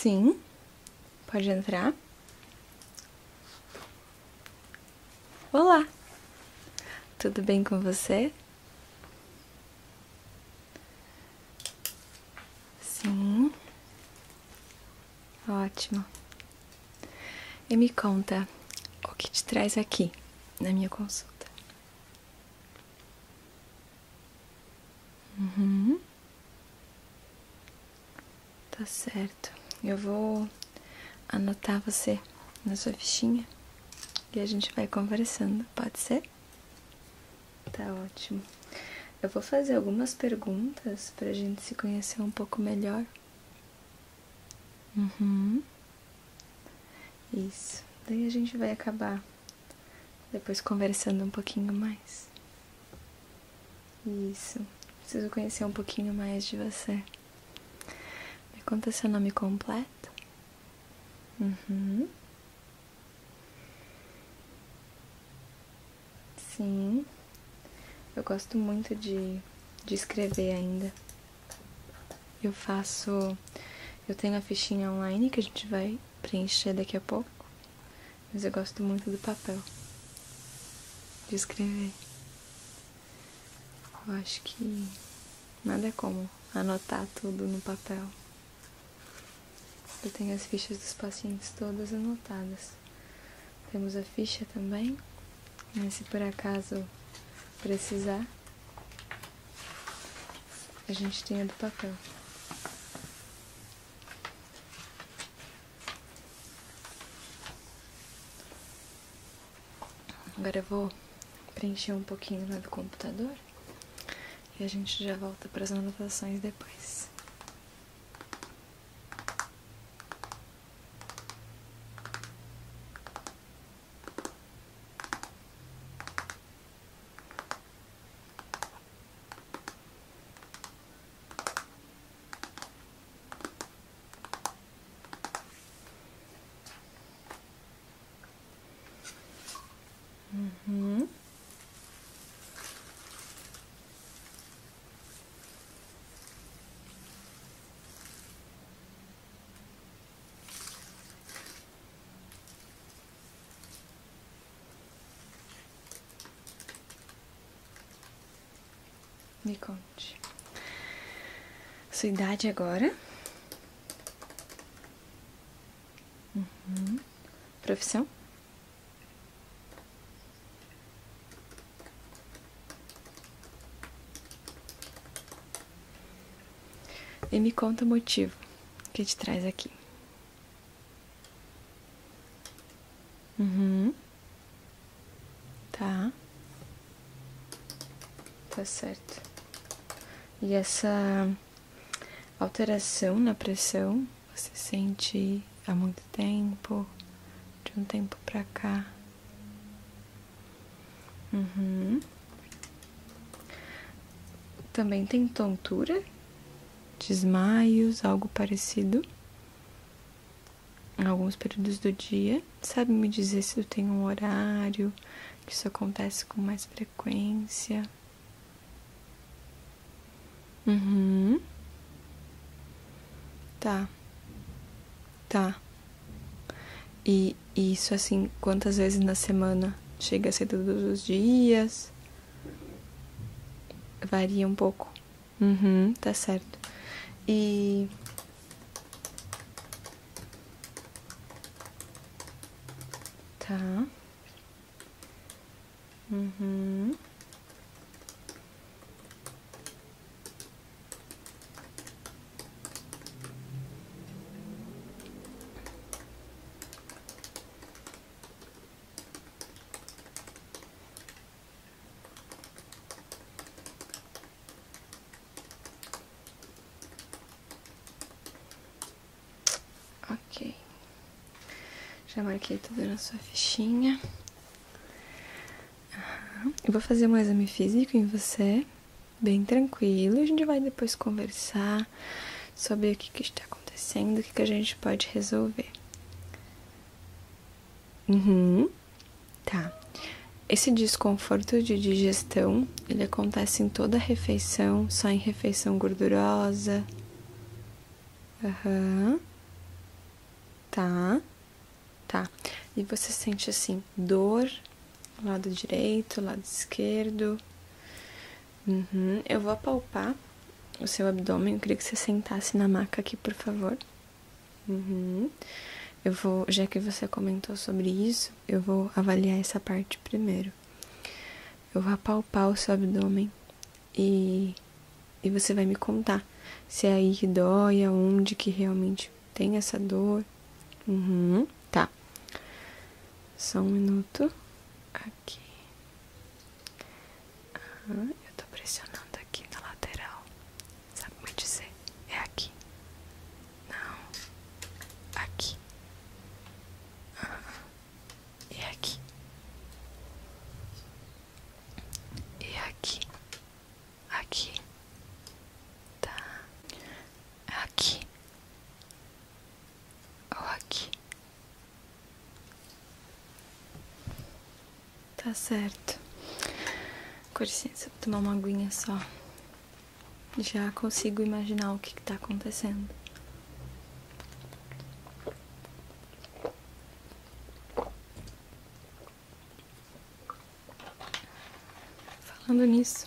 Sim, pode entrar. Olá, tudo bem com você? Sim, ótimo. E me conta o que te traz aqui na minha consulta. Uhum. Tá certo. Eu vou anotar você na sua fichinha e a gente vai conversando, pode ser? Tá ótimo. Eu vou fazer algumas perguntas pra gente se conhecer um pouco melhor. Uhum. Isso. Daí a gente vai acabar depois conversando um pouquinho mais. Isso. Preciso conhecer um pouquinho mais de você. Conta seu nome completo. Uhum. Sim. Eu gosto muito de, de escrever ainda. Eu faço. Eu tenho a fichinha online que a gente vai preencher daqui a pouco. Mas eu gosto muito do papel. De escrever. Eu acho que nada é como anotar tudo no papel. Eu tenho as fichas dos pacientes todas anotadas. Temos a ficha também, mas se por acaso precisar, a gente tem a do papel. Agora eu vou preencher um pouquinho lá do computador e a gente já volta para as anotações depois. Uhum. Me conte. Sua idade agora? Uhum. Profissão? E me conta o motivo que te traz aqui. Uhum. Tá. Tá certo. E essa alteração na pressão, você sente há muito tempo, de um tempo pra cá? Uhum. Também tem tontura? desmaios, algo parecido. Em alguns períodos do dia. Sabe me dizer se eu tenho um horário que isso acontece com mais frequência? Uhum. Tá. Tá. E, e isso assim, quantas vezes na semana? Chega a ser todos os dias? Varia um pouco. Uhum, tá certo. E tá. Uhum. Marquei tudo na sua fichinha. Eu vou fazer um exame físico em você, bem tranquilo. A gente vai depois conversar sobre o que, que está acontecendo, o que, que a gente pode resolver. Uhum. Tá. Esse desconforto de digestão, ele acontece em toda refeição, só em refeição gordurosa. Aham. Uhum. Tá? Tá. E você sente assim, dor lado direito, lado esquerdo. Uhum. Eu vou apalpar o seu abdômen. Eu queria que você sentasse na maca aqui, por favor. Uhum. Eu vou, já que você comentou sobre isso, eu vou avaliar essa parte primeiro. Eu vou apalpar o seu abdômen e, e você vai me contar se é aí que dói, aonde que realmente tem essa dor. Uhum. Só um minuto. Aqui. Uhum, eu tô pressionando aqui na lateral. Sabe me dizer? É aqui. Não. Aqui. Uhum. E aqui. E aqui. Aqui. Tá. Aqui. Ou aqui. Tá certo. Com licença, vou tomar uma aguinha só. Já consigo imaginar o que, que tá acontecendo. Falando nisso,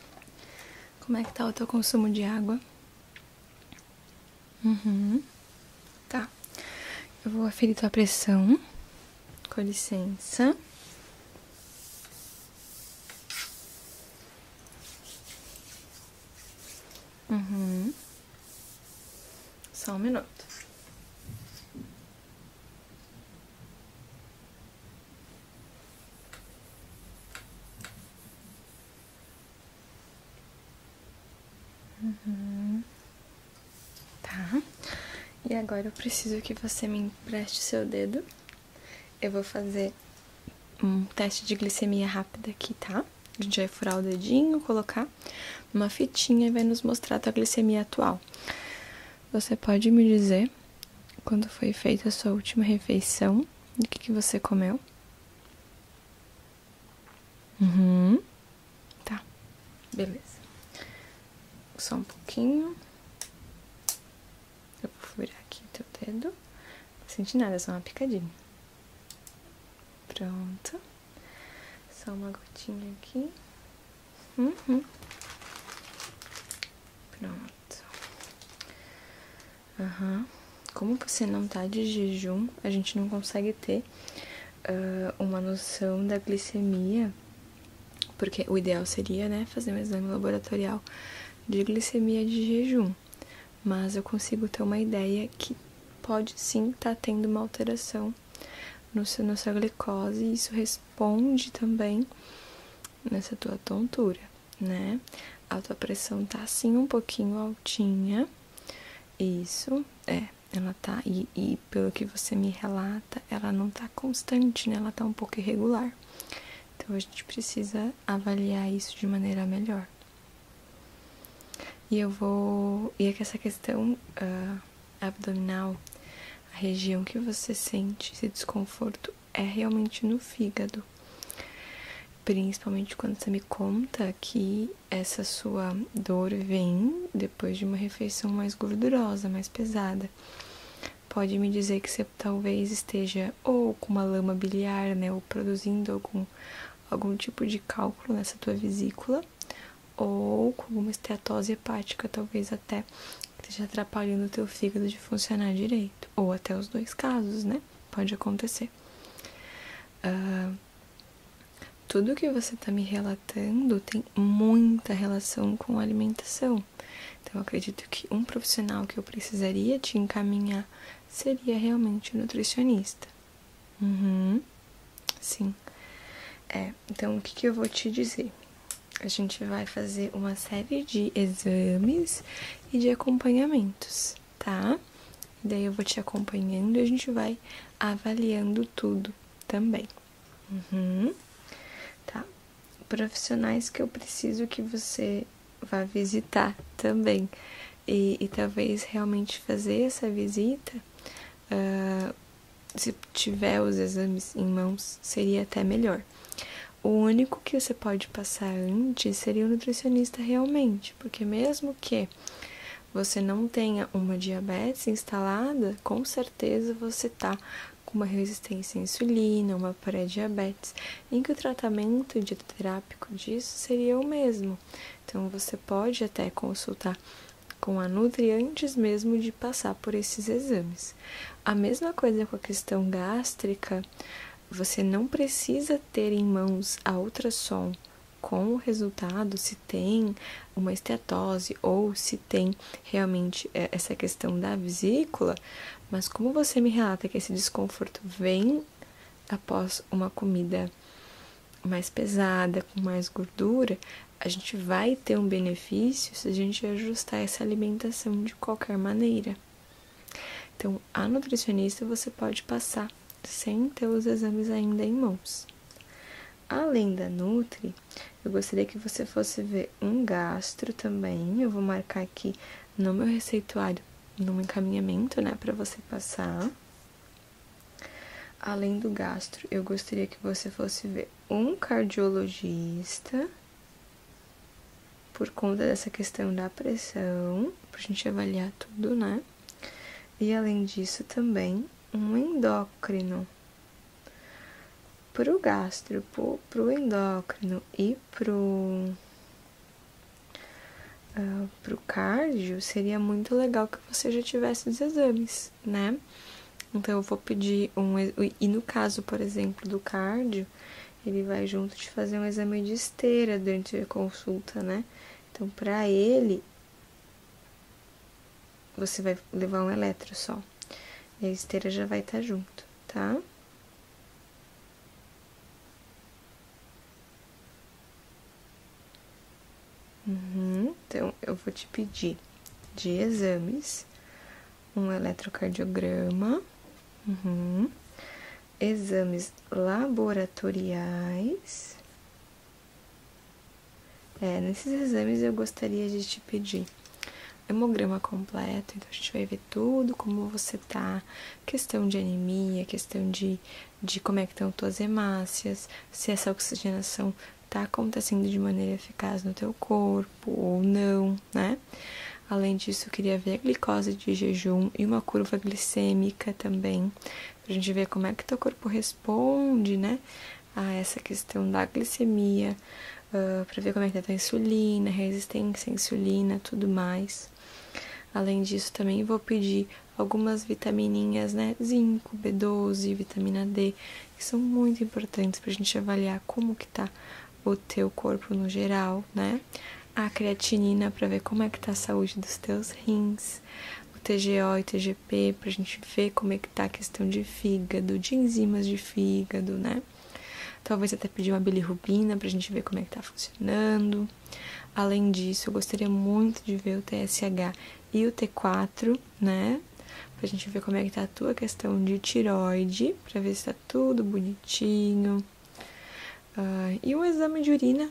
como é que tá o teu consumo de água? Uhum. Tá. Eu vou aferir tua pressão. Com licença. Uhum. Só um minuto. Uhum. Tá. E agora eu preciso que você me empreste seu dedo. Eu vou fazer um teste de glicemia rápida aqui, tá? A gente vai furar o dedinho, colocar uma fitinha e vai nos mostrar a tua glicemia atual. Você pode me dizer quando foi feita a sua última refeição? O que, que você comeu? Uhum. Tá. Beleza. Só um pouquinho. Eu vou furar aqui teu dedo. Senti nada, só uma picadinha. Pronto. Só uma gotinha aqui. Uhum. Pronto. Uhum. Como você não tá de jejum, a gente não consegue ter uh, uma noção da glicemia, porque o ideal seria, né, fazer um exame laboratorial de glicemia de jejum. Mas eu consigo ter uma ideia que pode sim estar tá tendo uma alteração no seu, na sua glicose, e isso responde também nessa tua tontura, né? A tua pressão tá assim um pouquinho altinha. Isso, é, ela tá, e, e pelo que você me relata, ela não tá constante, né? Ela tá um pouco irregular. Então a gente precisa avaliar isso de maneira melhor. E eu vou. E é que essa questão uh, abdominal a região que você sente esse desconforto é realmente no fígado. Principalmente quando você me conta que essa sua dor vem depois de uma refeição mais gordurosa, mais pesada. Pode me dizer que você talvez esteja ou com uma lama biliar, né, ou produzindo algum, algum tipo de cálculo nessa tua vesícula, ou com alguma esteatose hepática, talvez até esteja atrapalhando o teu fígado de funcionar direito. Ou até os dois casos, né? Pode acontecer. Uh, tudo que você está me relatando tem muita relação com alimentação. Então, eu acredito que um profissional que eu precisaria te encaminhar seria realmente o nutricionista. Uhum. Sim. É, então, o que, que eu vou te dizer? A gente vai fazer uma série de exames e de acompanhamentos, tá? Daí eu vou te acompanhando e a gente vai avaliando tudo também. Uhum. Tá? Profissionais que eu preciso que você vá visitar também. E, e talvez realmente fazer essa visita, uh, se tiver os exames em mãos, seria até melhor. O único que você pode passar antes seria o nutricionista realmente, porque mesmo que você não tenha uma diabetes instalada, com certeza você tá com uma resistência à insulina, uma pré-diabetes, em que o tratamento dieterápico disso seria o mesmo. Então você pode até consultar com a Nutri antes mesmo de passar por esses exames. A mesma coisa com a questão gástrica, você não precisa ter em mãos a ultrassom com o resultado se tem uma esteatose ou se tem realmente é, essa questão da vesícula, mas como você me relata que esse desconforto vem após uma comida mais pesada, com mais gordura, a gente vai ter um benefício se a gente ajustar essa alimentação de qualquer maneira. Então, a nutricionista você pode passar sem ter os exames ainda em mãos. Além da Nutri, eu gostaria que você fosse ver um gastro também. Eu vou marcar aqui no meu receituário, no encaminhamento, né, para você passar. Além do gastro, eu gostaria que você fosse ver um cardiologista por conta dessa questão da pressão, pra gente avaliar tudo, né? E além disso, também um endócrino. Pro gastro, pro, pro endócrino e pro, uh, pro cardio, seria muito legal que você já tivesse os exames, né? Então eu vou pedir um. E no caso, por exemplo, do cardio, ele vai junto de fazer um exame de esteira durante a consulta, né? Então, para ele, você vai levar um eletro só. E a esteira já vai estar tá junto, tá? Uhum. Então, eu vou te pedir de exames um eletrocardiograma, uhum. exames laboratoriais é, nesses exames eu gostaria de te pedir hemograma completo, então a gente vai ver tudo, como você tá, questão de anemia, questão de, de como é que estão tuas hemácias, se essa oxigenação tá acontecendo de maneira eficaz no teu corpo ou não, né? Além disso, eu queria ver a glicose de jejum e uma curva glicêmica também, pra gente ver como é que teu corpo responde, né, a essa questão da glicemia, uh, para ver como é que tá a insulina, resistência à insulina, tudo mais. Além disso, também vou pedir algumas vitamininhas, né? Zinco, B12, vitamina D, que são muito importantes para a gente avaliar como que tá o teu corpo no geral, né? A creatinina para ver como é que tá a saúde dos teus rins, o TGO e TGP para a gente ver como é que tá a questão de fígado, de enzimas de fígado, né? Talvez até pedir uma bilirrubina pra gente ver como é que tá funcionando. Além disso, eu gostaria muito de ver o TSH e o T4, né? Pra gente ver como é que tá a tua questão de tiroide, pra ver se tá tudo bonitinho. Uh, e um exame de urina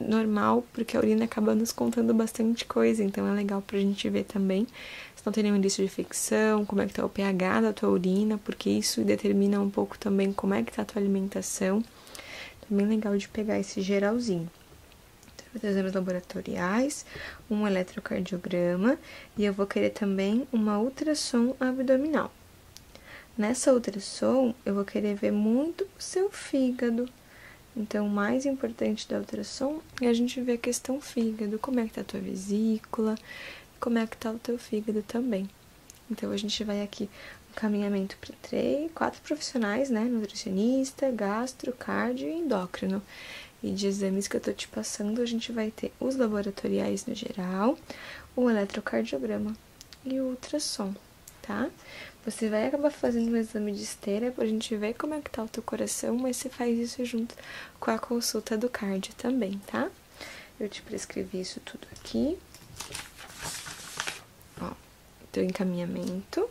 normal, porque a urina acaba nos contando bastante coisa, então é legal pra gente ver também se não tem nenhum indício de infecção, como é que tá o pH da tua urina, porque isso determina um pouco também como é que tá a tua alimentação. Também legal de pegar esse geralzinho. Então, exames laboratoriais, um eletrocardiograma e eu vou querer também uma ultrassom abdominal. Nessa ultrassom, eu vou querer ver muito o seu fígado. Então, o mais importante da ultrassom é a gente ver a questão fígado, como é que tá a tua vesícula, como é que tá o teu fígado também. Então, a gente vai aqui caminhamento para três, quatro profissionais, né? Nutricionista, gastro, cardio e endócrino. E de exames que eu tô te passando, a gente vai ter os laboratoriais no geral, o eletrocardiograma e o ultrassom, tá? Você vai acabar fazendo um exame de esteira pra gente ver como é que tá o teu coração, mas você faz isso junto com a consulta do cardio também, tá? Eu te prescrevi isso tudo aqui. Ó, teu encaminhamento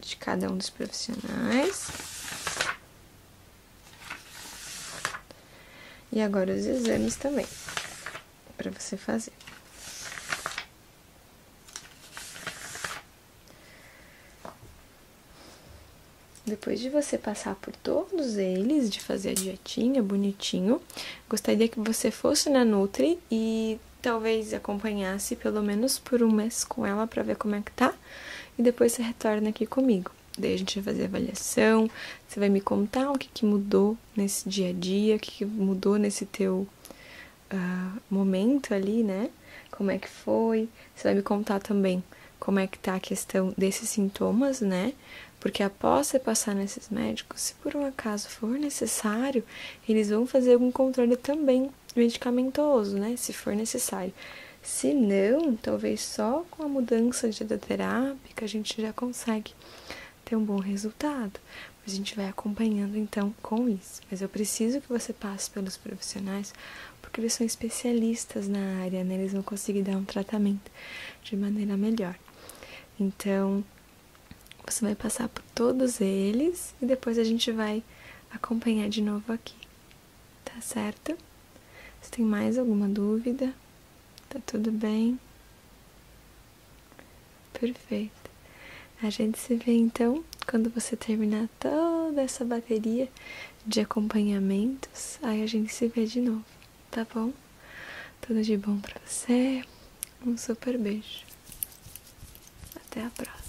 de cada um dos profissionais. E agora os exames também, para você fazer. Depois de você passar por todos eles, de fazer a dietinha bonitinho, gostaria que você fosse na Nutri e talvez acompanhasse pelo menos por um mês com ela para ver como é que tá e depois você retorna aqui comigo. Daí a gente vai fazer avaliação, você vai me contar o que, que mudou nesse dia a dia, o que, que mudou nesse teu uh, momento ali, né? Como é que foi? Você vai me contar também como é que tá a questão desses sintomas, né? Porque após você passar nesses médicos, se por um acaso for necessário, eles vão fazer algum controle também medicamentoso, né? Se for necessário. Se não, talvez só com a mudança de que a gente já consegue ter um bom resultado. A gente vai acompanhando então com isso. Mas eu preciso que você passe pelos profissionais, porque eles são especialistas na área, né? Eles vão conseguir dar um tratamento de maneira melhor. Então, você vai passar por todos eles e depois a gente vai acompanhar de novo aqui. Tá certo? Se tem mais alguma dúvida, tá tudo bem? Perfeito. A gente se vê então quando você terminar toda essa bateria de acompanhamentos. Aí a gente se vê de novo, tá bom? Tudo de bom pra você. Um super beijo. Até a próxima.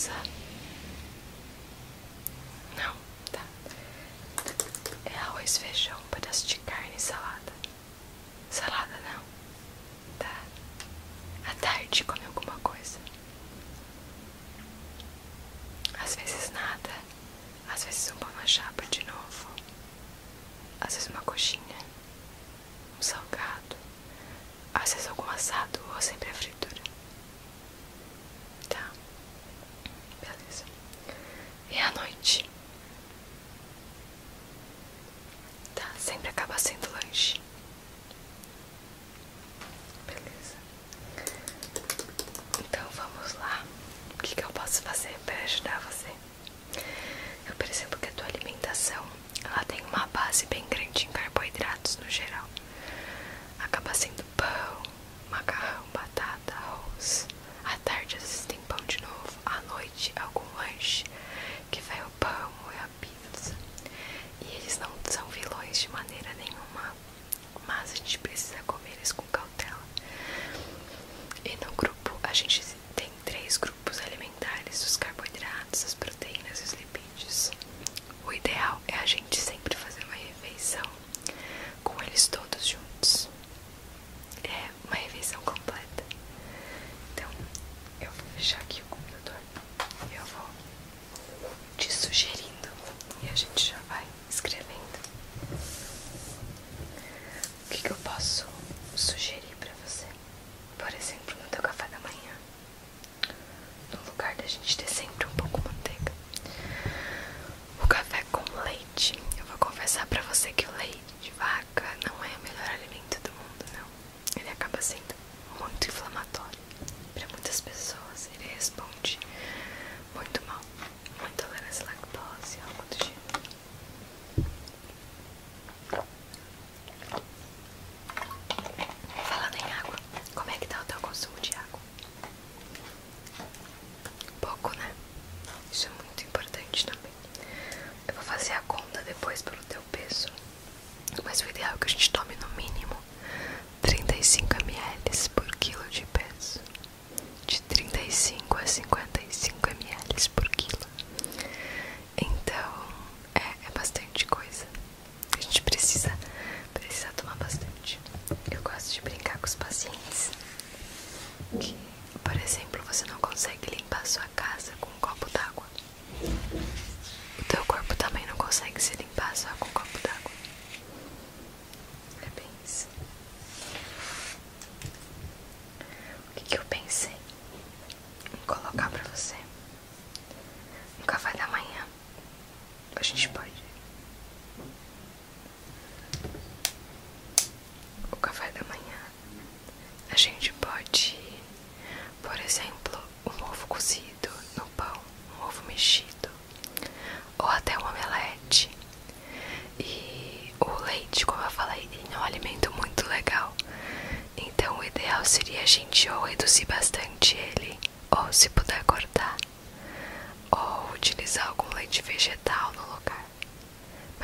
Melissa.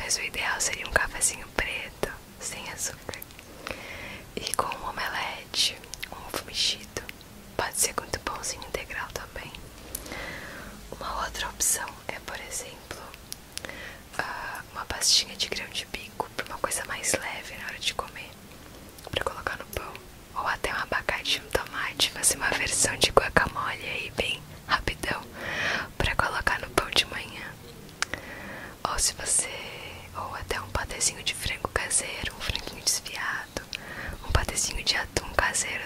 mas o ideal seria um cafezinho preto, sem açúcar, e com um omelete, um ovo mexido, pode ser com pãozinho integral também. Uma outra opção é, por exemplo, ah, uma pastinha de grão de bico, para uma coisa mais leve na hora de comer, para colocar no pão, ou até um abacate e um tomate, fazer uma versão de guacamole aí bem patezinho de frango caseiro, um franguinho desfiado, um patezinho de atum caseiro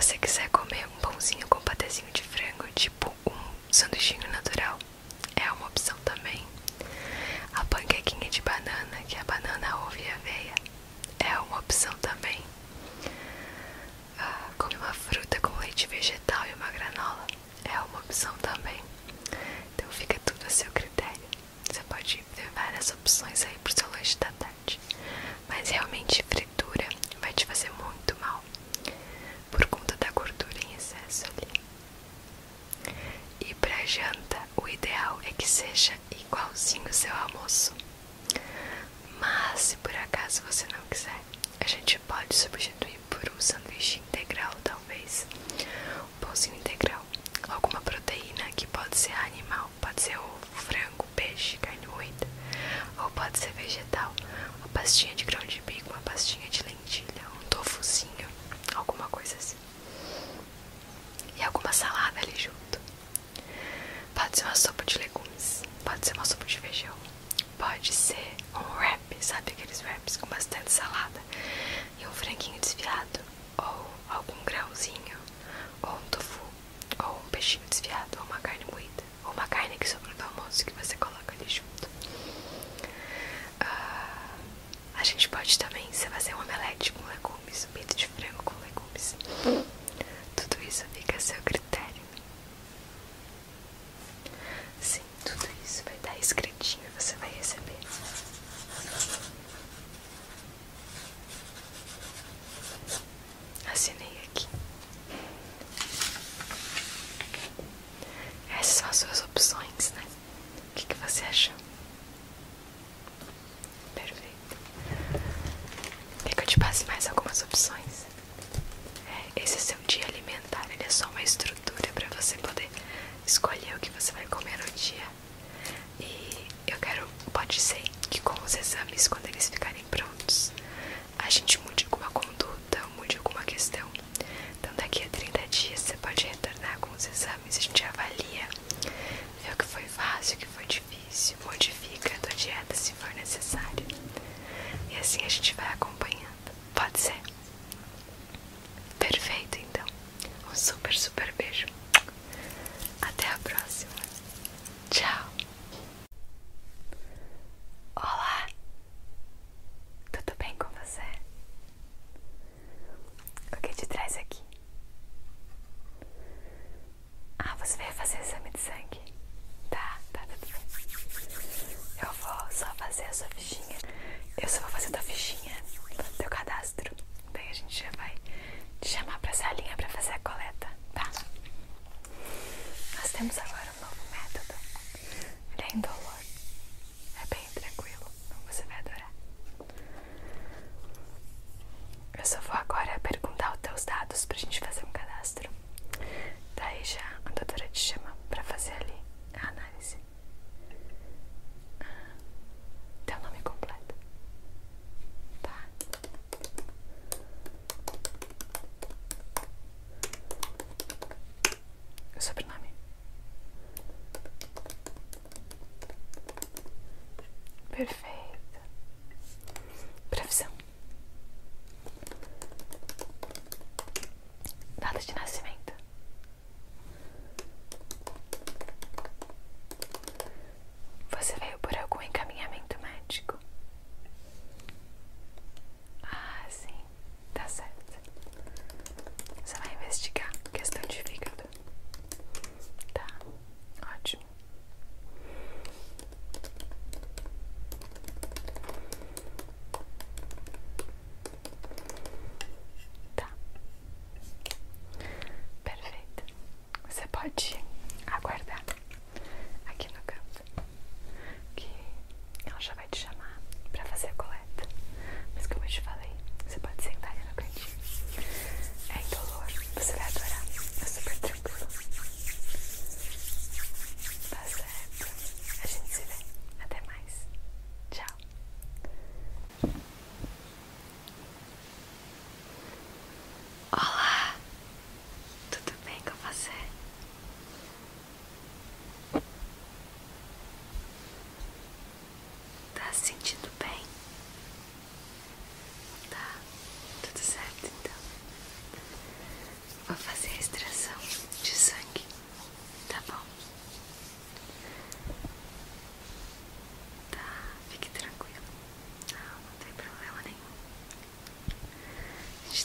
se você quiser comer um pãozinho com patezinho de frango, tipo um sanduichinho né? Всем салам.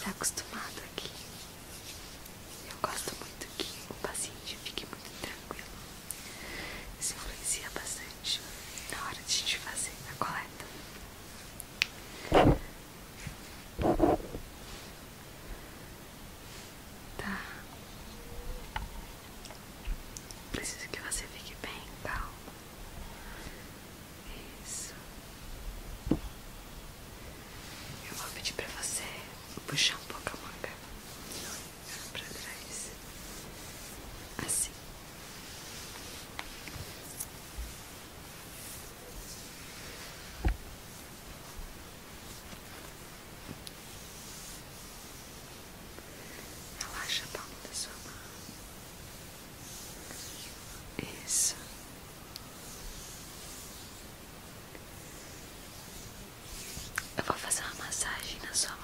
next. puxar um pouco a manga pra trás, assim. Relaxa a palma da sua mão. Isso. Eu vou fazer uma massagem na sua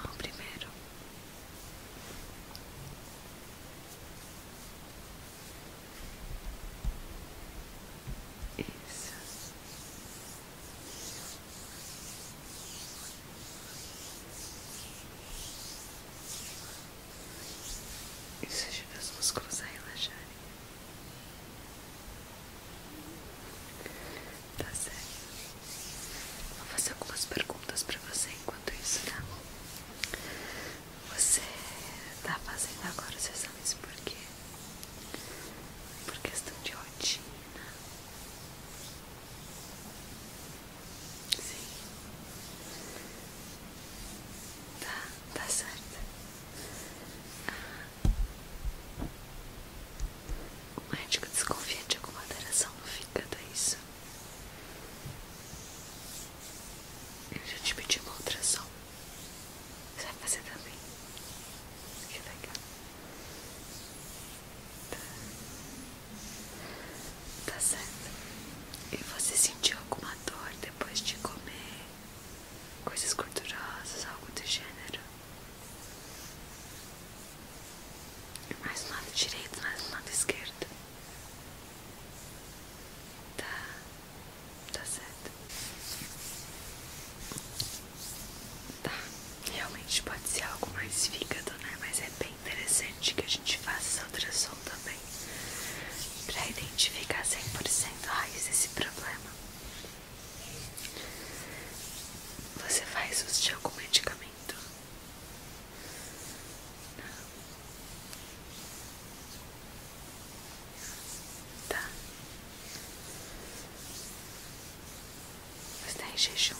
j'ai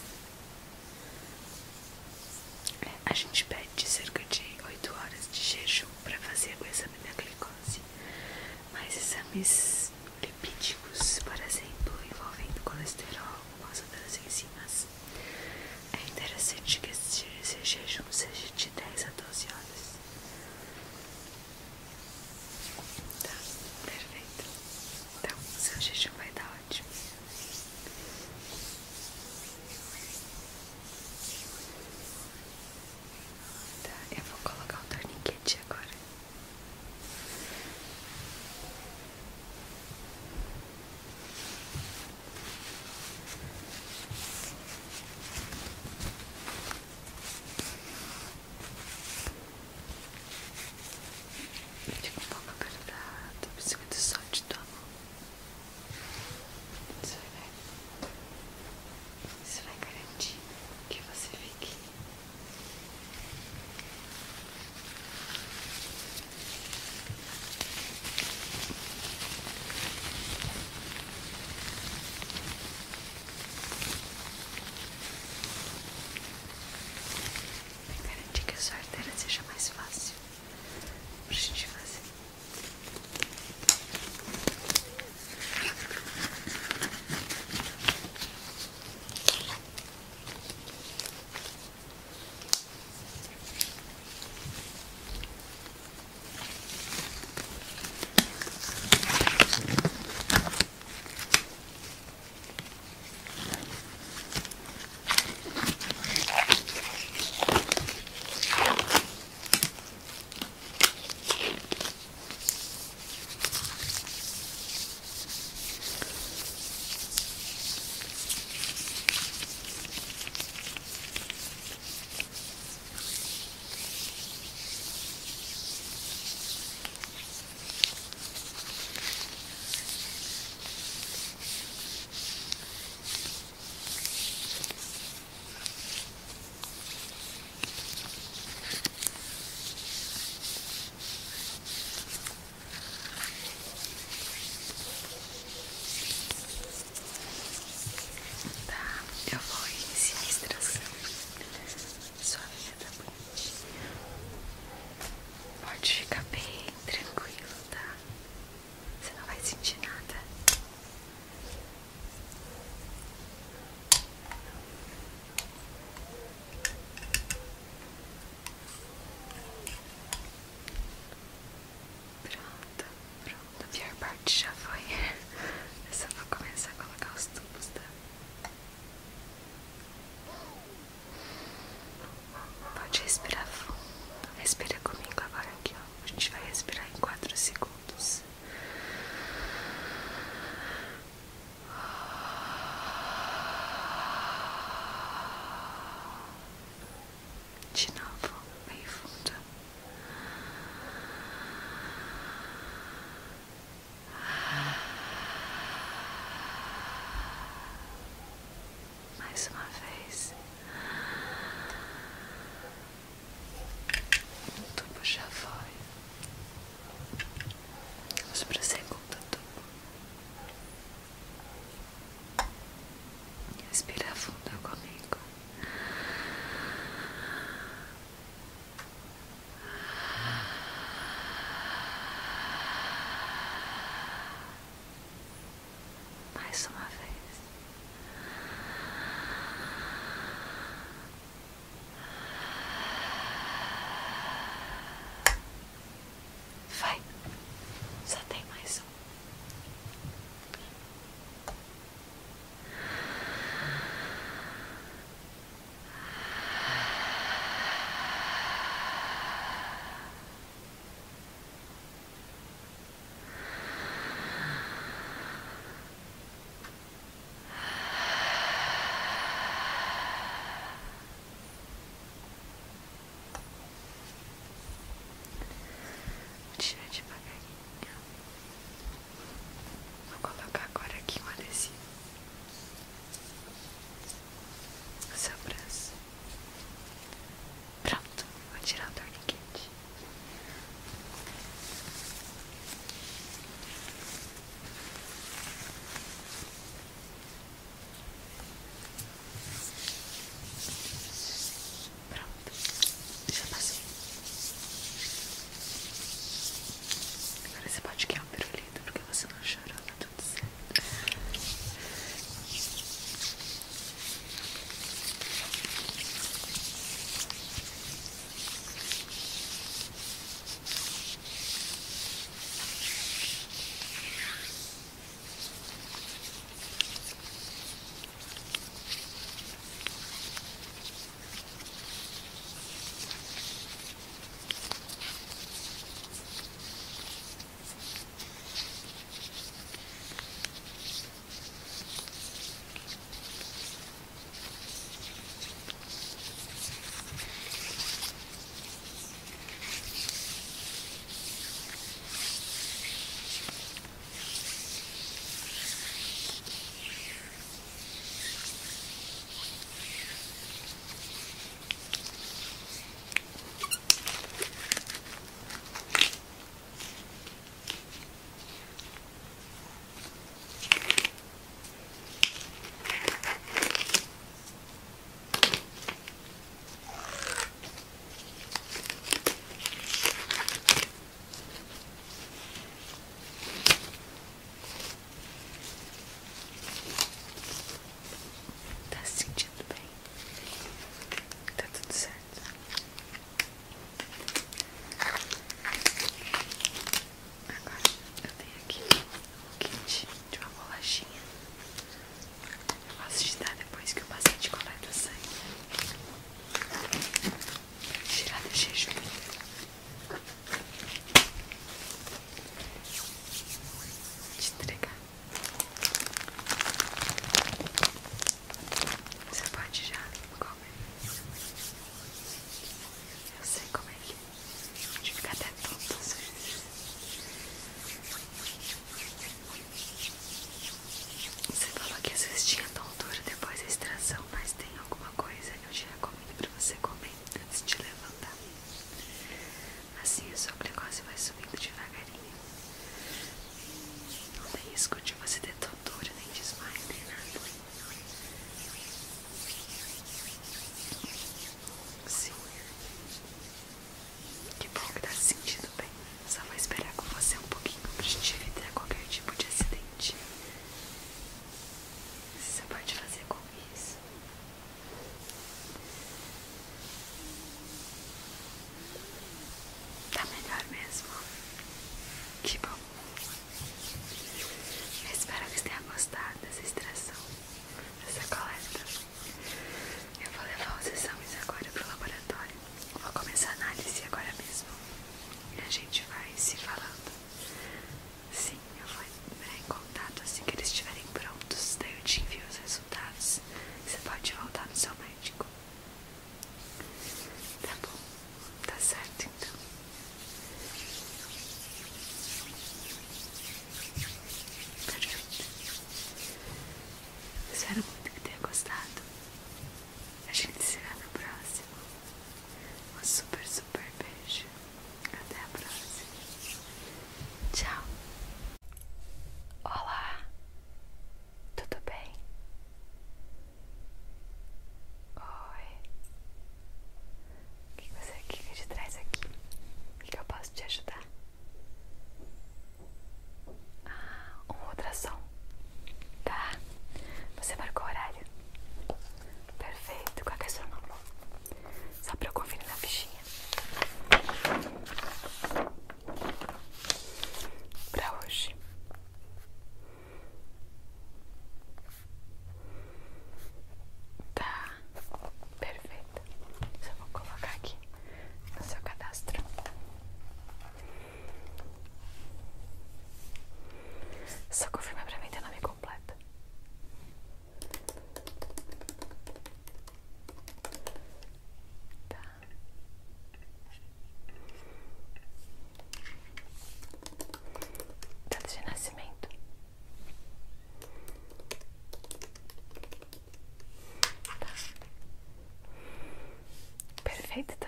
Perfeito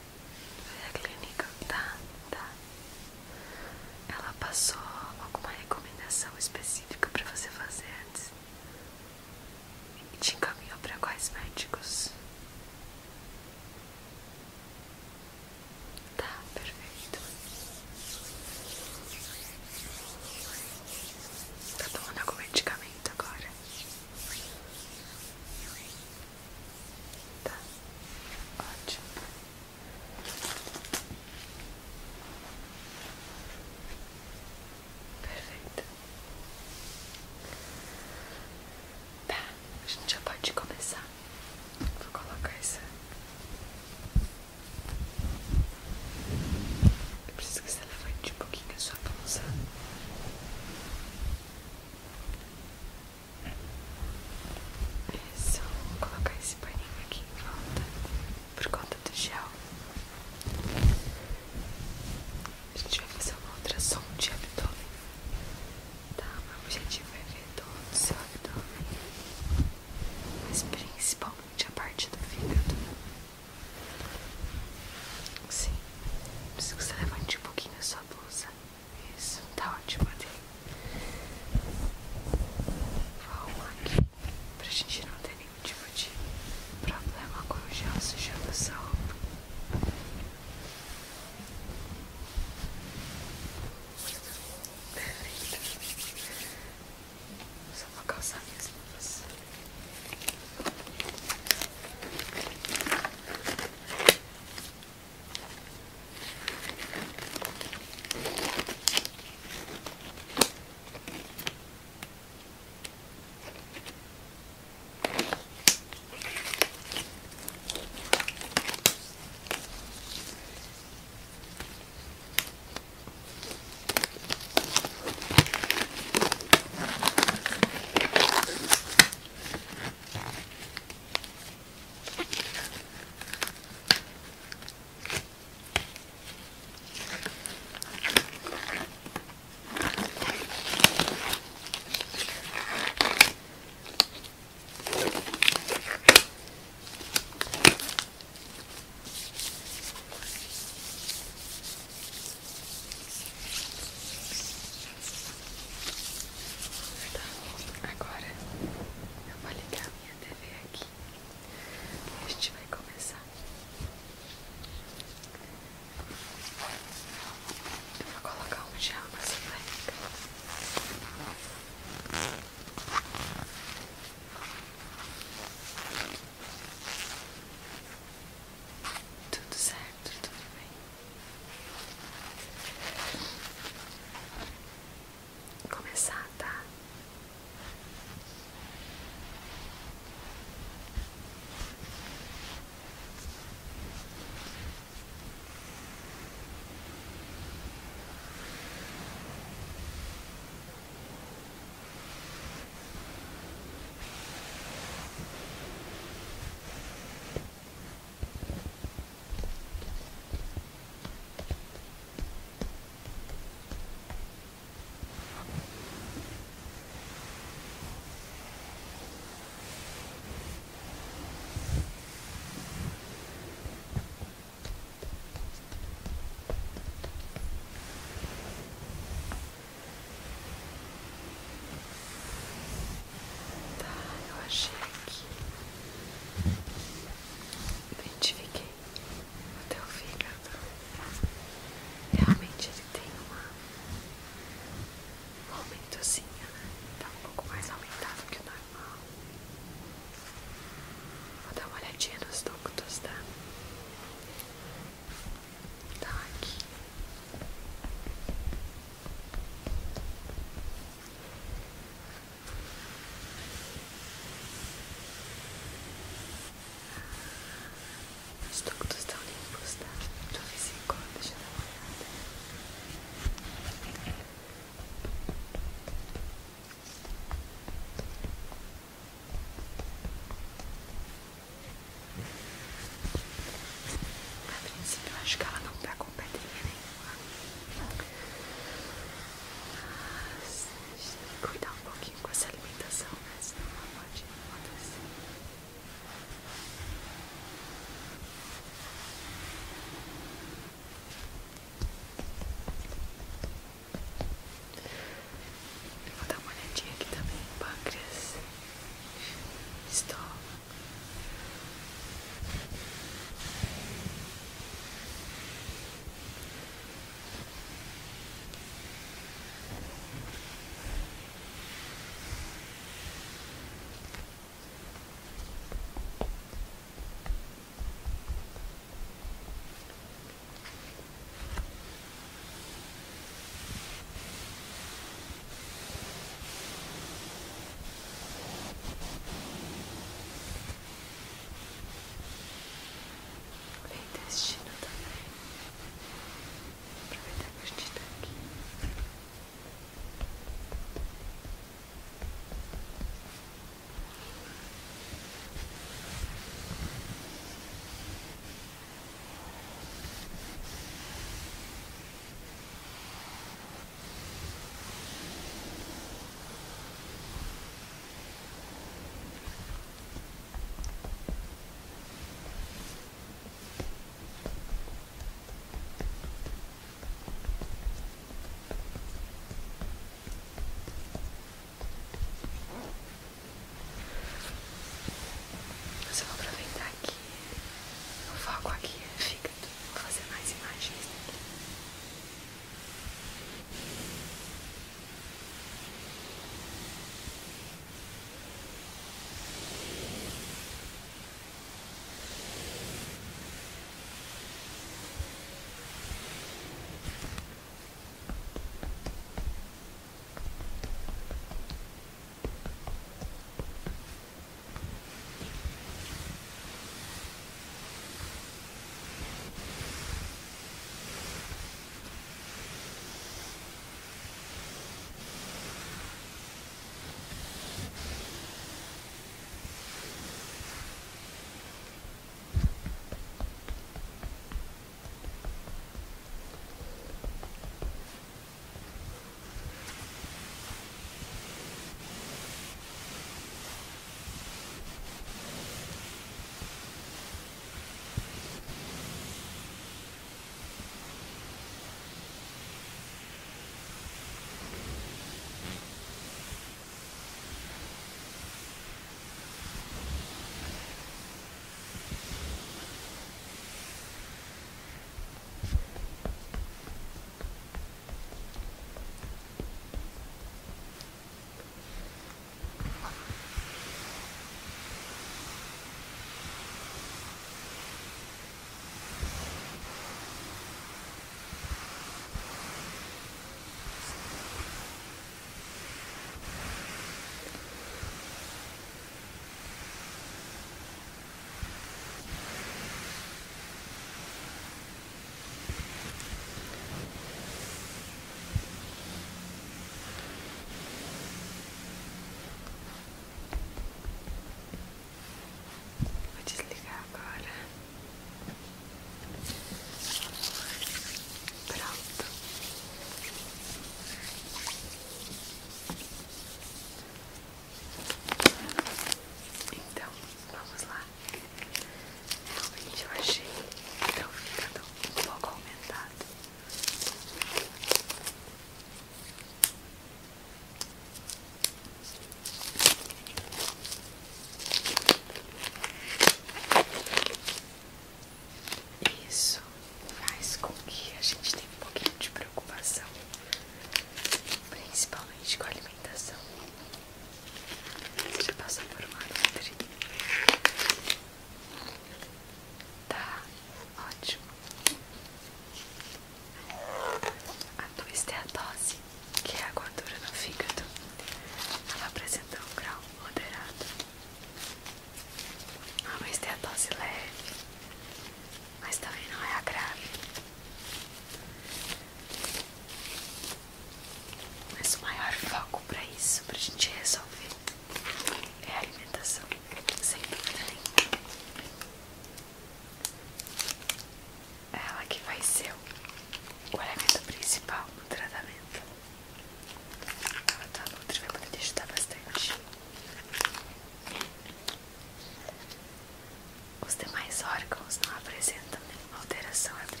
corazón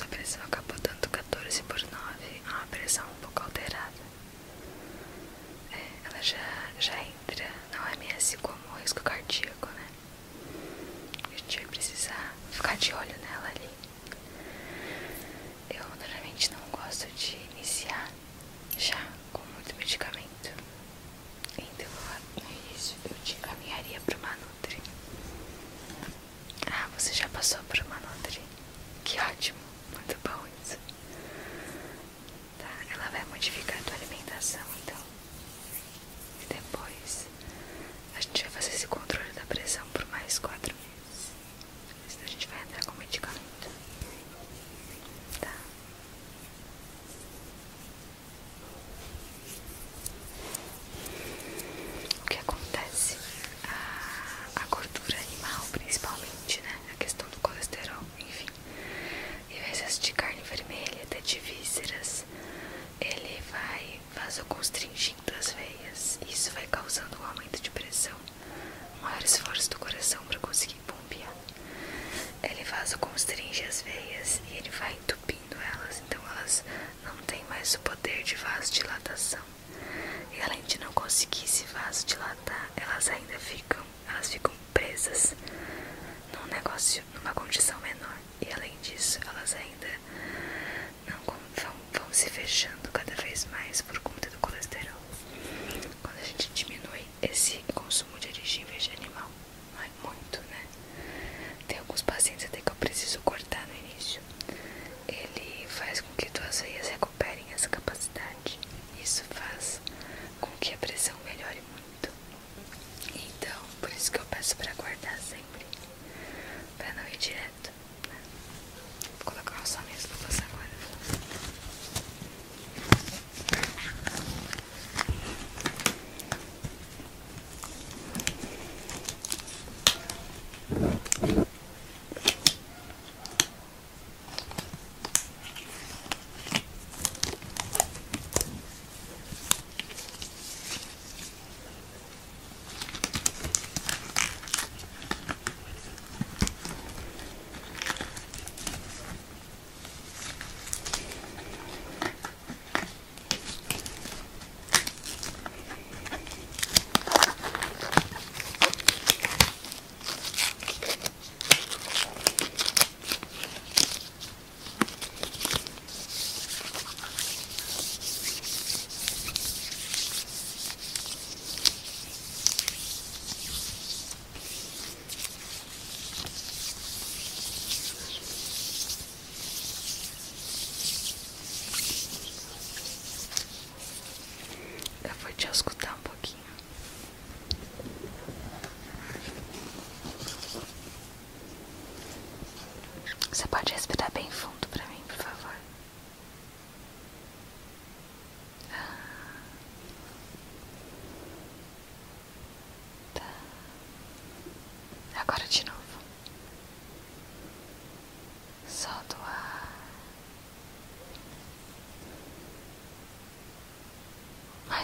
sua pressão acabou dando 14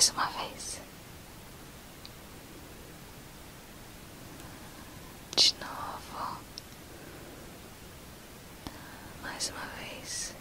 Mais uma vez. De novo. Mais uma vez.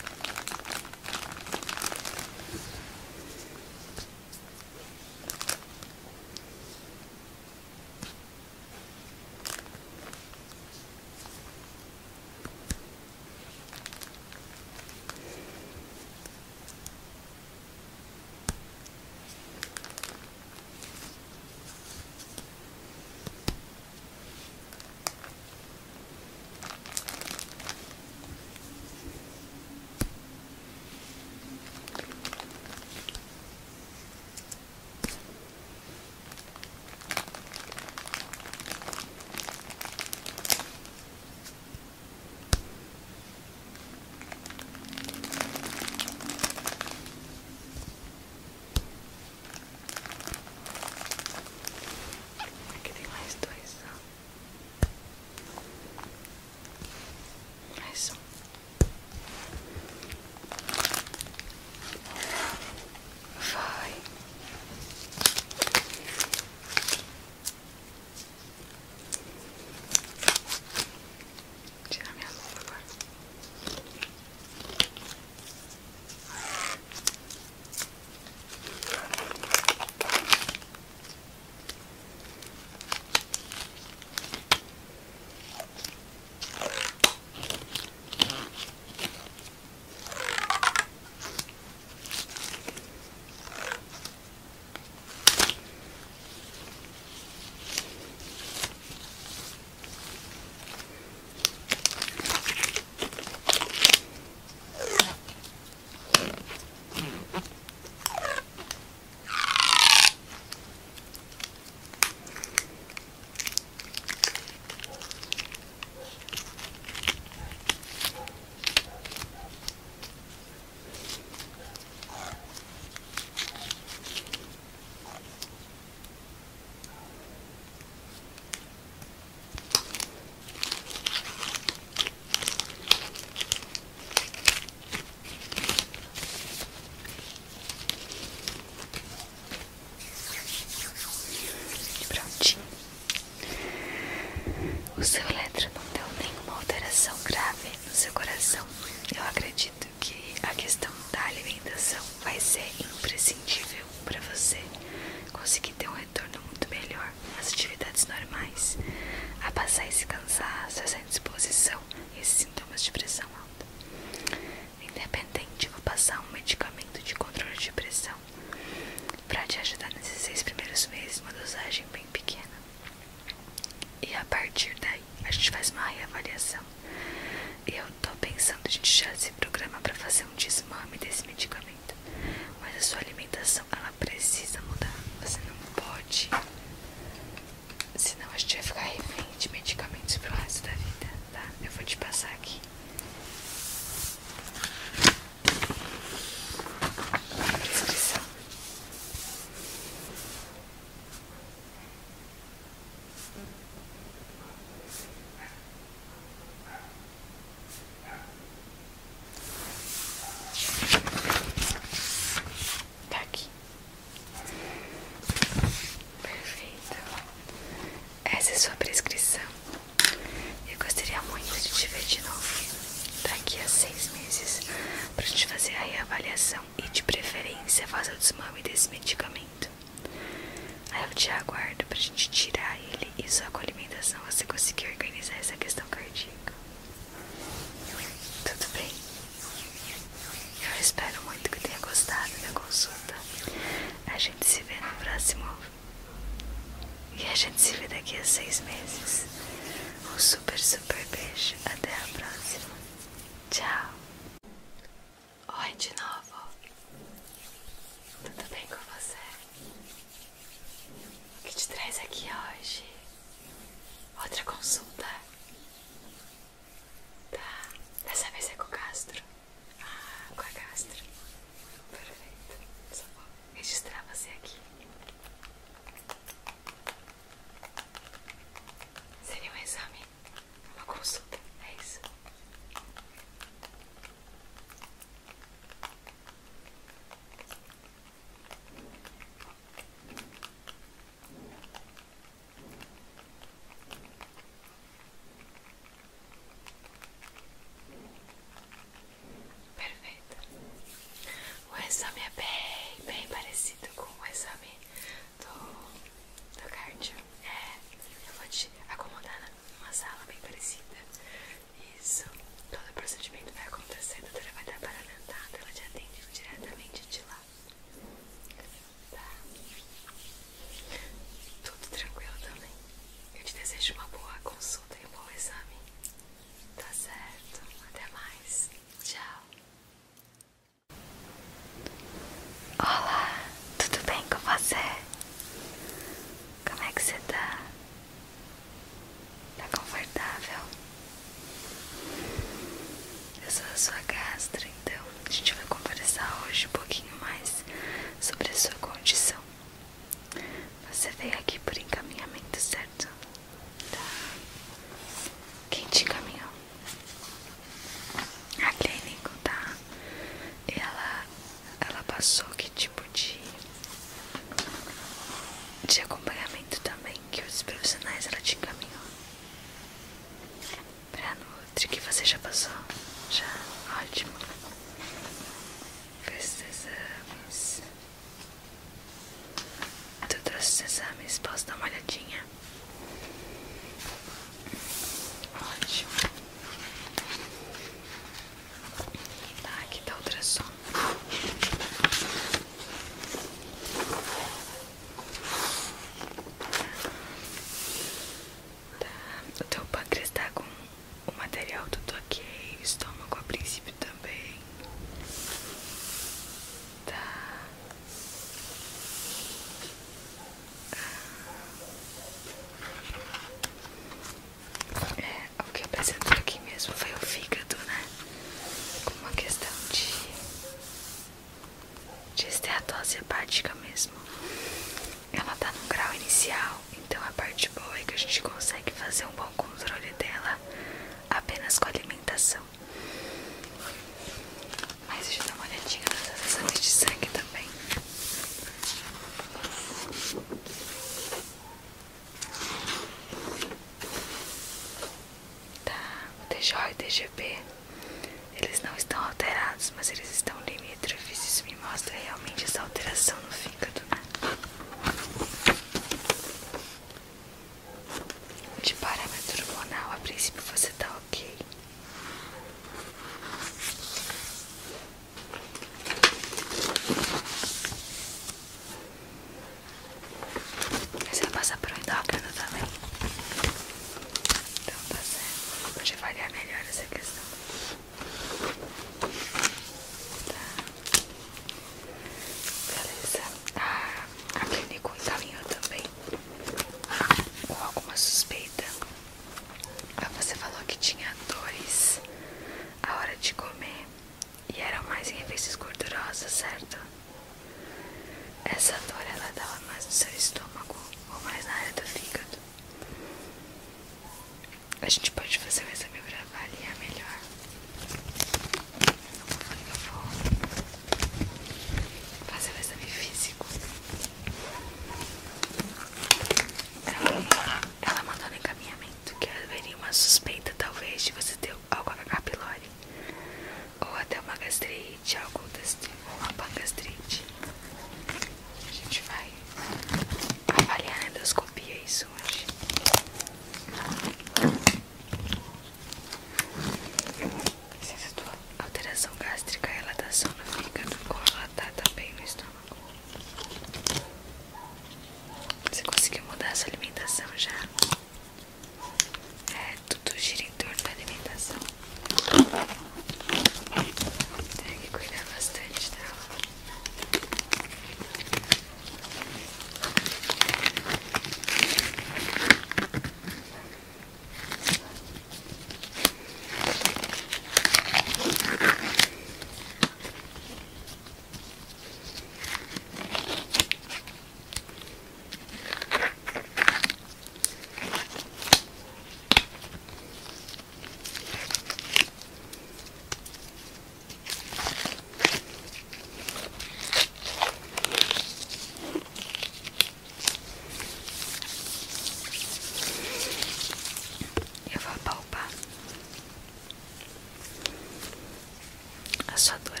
a sua dor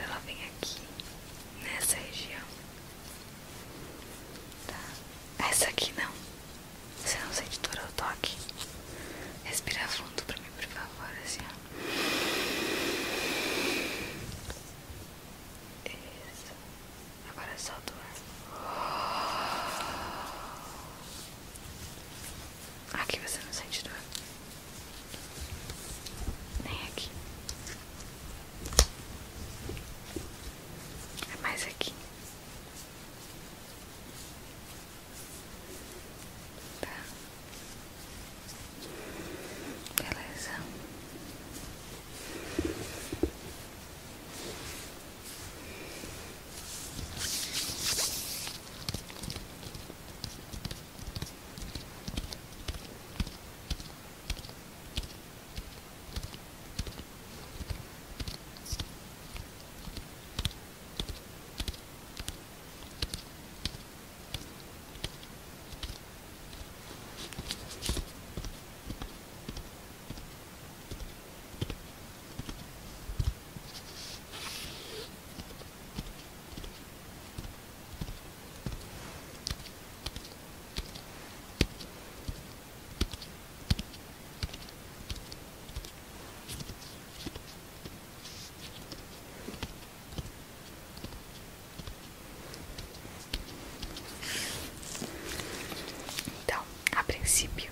princípio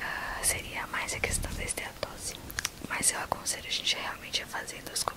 uh, seria mais a questão da esteatose. Mas eu aconselho a gente realmente a fazer endoscopia